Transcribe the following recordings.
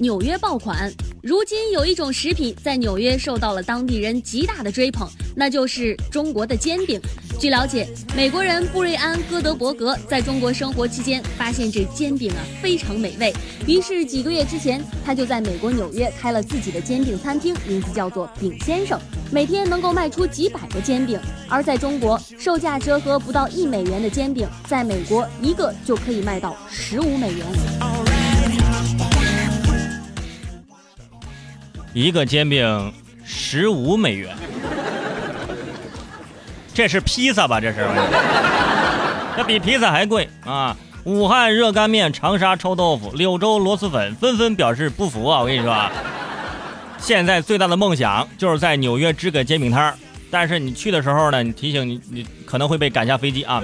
纽约爆款。如今有一种食品在纽约受到了当地人极大的追捧，那就是中国的煎饼。据了解，美国人布瑞安·戈德伯格在中国生活期间，发现这煎饼啊非常美味，于是几个月之前，他就在美国纽约开了自己的煎饼餐厅，名字叫做饼先生，每天能够卖出几百个煎饼。而在中国，售价折合不到一美元的煎饼，在美国一个就可以卖到十五美元。一个煎饼十五美元，这是披萨吧？这是，这比披萨还贵啊！武汉热干面、长沙臭豆腐、柳州螺蛳粉纷纷表示不服啊！我跟你说啊，现在最大的梦想就是在纽约支个煎饼摊儿，但是你去的时候呢，你提醒你，你可能会被赶下飞机啊！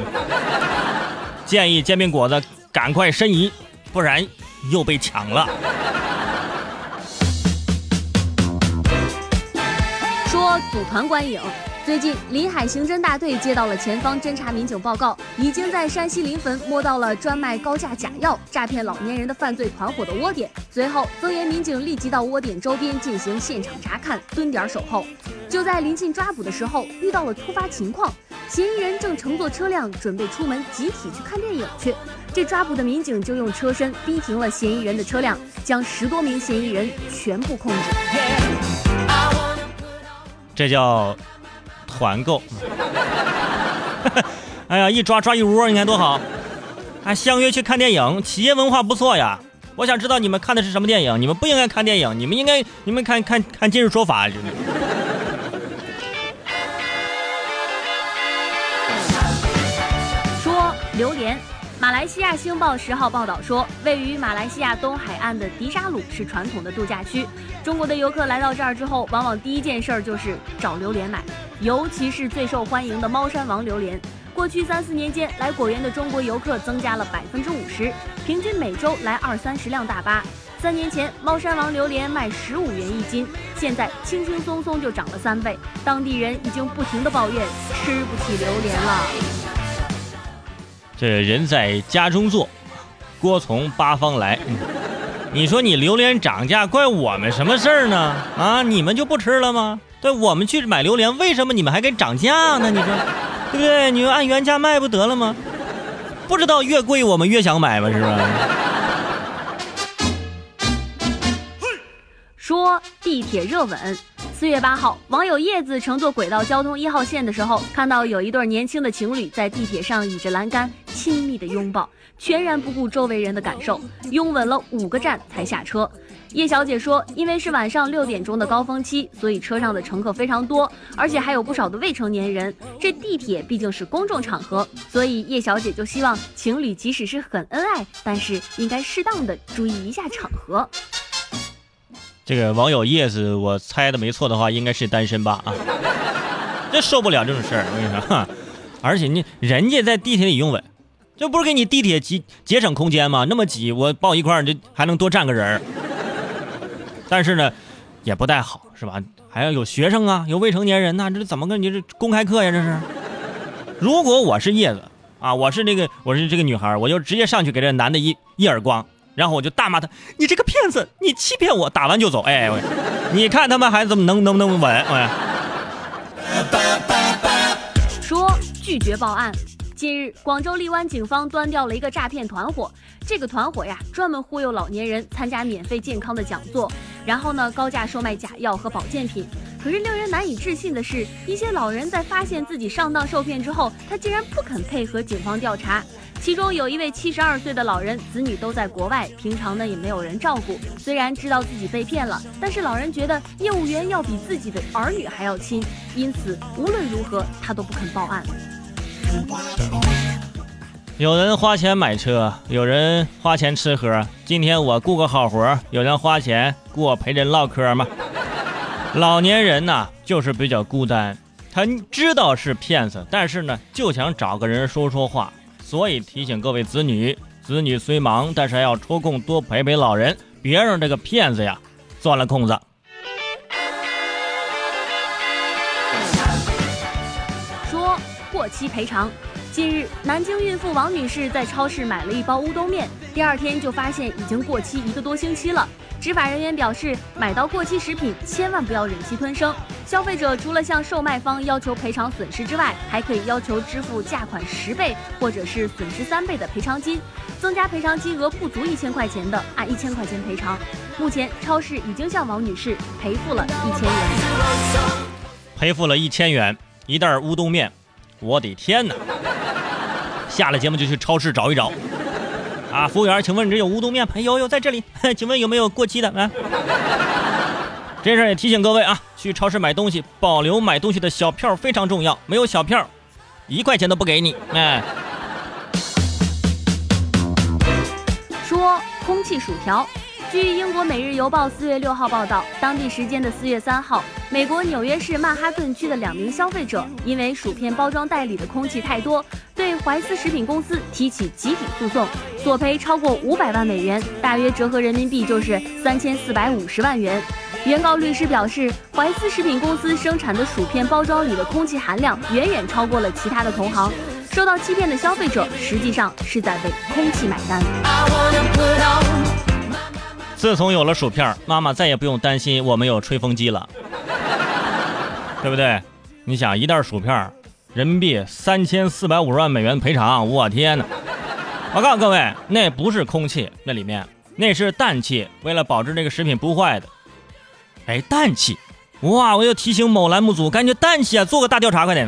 建议煎饼果子赶快申遗，不然又被抢了。组团观影。最近，临海刑侦大队接到了前方侦查民警报告，已经在山西临汾摸到了专卖高价假药、诈骗老年人的犯罪团伙的窝点。随后，增援民警立即到窝点周边进行现场查看、蹲点守候。就在临近抓捕的时候，遇到了突发情况，嫌疑人正乘坐车辆准备出门集体去看电影去。这抓捕的民警就用车身逼停了嫌疑人的车辆，将十多名嫌疑人全部控制。这叫团购。哎呀，一抓抓一窝，你看多好！还相约去看电影，企业文化不错呀。我想知道你们看的是什么电影？你们不应该看电影，你们应该你们看看看今日说法。说榴莲。马来西亚《星报》十号报道说，位于马来西亚东海岸的迪沙鲁是传统的度假区。中国的游客来到这儿之后，往往第一件事儿就是找榴莲买，尤其是最受欢迎的猫山王榴莲。过去三四年间，来果园的中国游客增加了百分之五十，平均每周来二三十辆大巴。三年前，猫山王榴莲卖十五元一斤，现在轻轻松松就涨了三倍。当地人已经不停地抱怨吃不起榴莲了。这人在家中坐，锅从八方来。你说你榴莲涨价，怪我们什么事儿呢？啊，你们就不吃了吗？对，我们去买榴莲，为什么你们还给涨价呢？你说，对不对？你就按原价卖不得了吗？不知道越贵我们越想买吗？是吧？说地铁热吻。四月八号，网友叶子乘坐轨道交通一号线的时候，看到有一对年轻的情侣在地铁上倚着栏杆亲密的拥抱，全然不顾周围人的感受，拥吻了五个站才下车。叶小姐说，因为是晚上六点钟的高峰期，所以车上的乘客非常多，而且还有不少的未成年人。这地铁毕竟是公众场合，所以叶小姐就希望情侣即使是很恩爱，但是应该适当的注意一下场合。这个网友叶子，我猜的没错的话，应该是单身吧？啊，这受不了这种事儿，我跟你说，而且你人家在地铁里拥吻，这不是给你地铁节节省空间吗？那么挤，我抱一块儿，就还能多站个人儿。但是呢，也不太好，是吧？还要有学生啊，有未成年人呐，这怎么跟你这公开课呀？这是。如果我是叶子啊，我是那个我是这个女孩，我就直接上去给这男的一一耳光。然后我就大骂他：“你这个骗子，你欺骗我！”打完就走。哎，你看他们还怎么能能不能稳？哎，说拒绝报案。近日，广州荔湾警方端掉了一个诈骗团伙。这个团伙呀，专门忽悠老年人参加免费健康的讲座，然后呢，高价售卖假药和保健品。可是令人难以置信的是，一些老人在发现自己上当受骗之后，他竟然不肯配合警方调查。其中有一位七十二岁的老人，子女都在国外，平常呢也没有人照顾。虽然知道自己被骗了，但是老人觉得业务员要比自己的儿女还要亲，因此无论如何他都不肯报案。有人花钱买车，有人花钱吃喝。今天我雇个好活，有人花钱雇我陪人唠嗑吗？老年人呐，就是比较孤单，他知道是骗子，但是呢，就想找个人说说话。所以提醒各位子女，子女虽忙，但是要抽空多陪陪老人，别让这个骗子呀钻了空子。说过期赔偿。近日，南京孕妇王女士在超市买了一包乌冬面，第二天就发现已经过期一个多星期了。执法人员表示，买到过期食品千万不要忍气吞声。消费者除了向售卖方要求赔偿损失之外，还可以要求支付价款十倍或者是损失三倍的赔偿金。增加赔偿金额不足一千块钱的，按一千块钱赔偿。目前，超市已经向王女士赔付了一千元。赔付了一千元，一袋乌冬面，我的天哪！下了节目就去超市找一找。啊，服务员，请问你这有乌冬面吗？有有，在这里。请问有没有过期的？啊，这事也提醒各位啊，去超市买东西，保留买东西的小票非常重要。没有小票，一块钱都不给你。哎，说空气薯条。据英国《每日邮报》四月六号报道，当地时间的四月三号，美国纽约市曼哈顿区的两名消费者因为薯片包装袋里的空气太多，对怀斯食品公司提起集体诉讼，索赔超过五百万美元，大约折合人民币就是三千四百五十万元。原告律师表示，怀斯食品公司生产的薯片包装里的空气含量远远超过了其他的同行，受到欺骗的消费者实际上是在为空气买单。自从有了薯片，妈妈再也不用担心我没有吹风机了，对不对？你想一袋薯片，人民币三千四百五十万美元赔偿，我天哪！我告诉各位，那不是空气，那里面那是氮气，为了保证这个食品不坏的。哎，氮气！哇，我要提醒某栏目组，赶紧氮气啊，做个大调查，快点！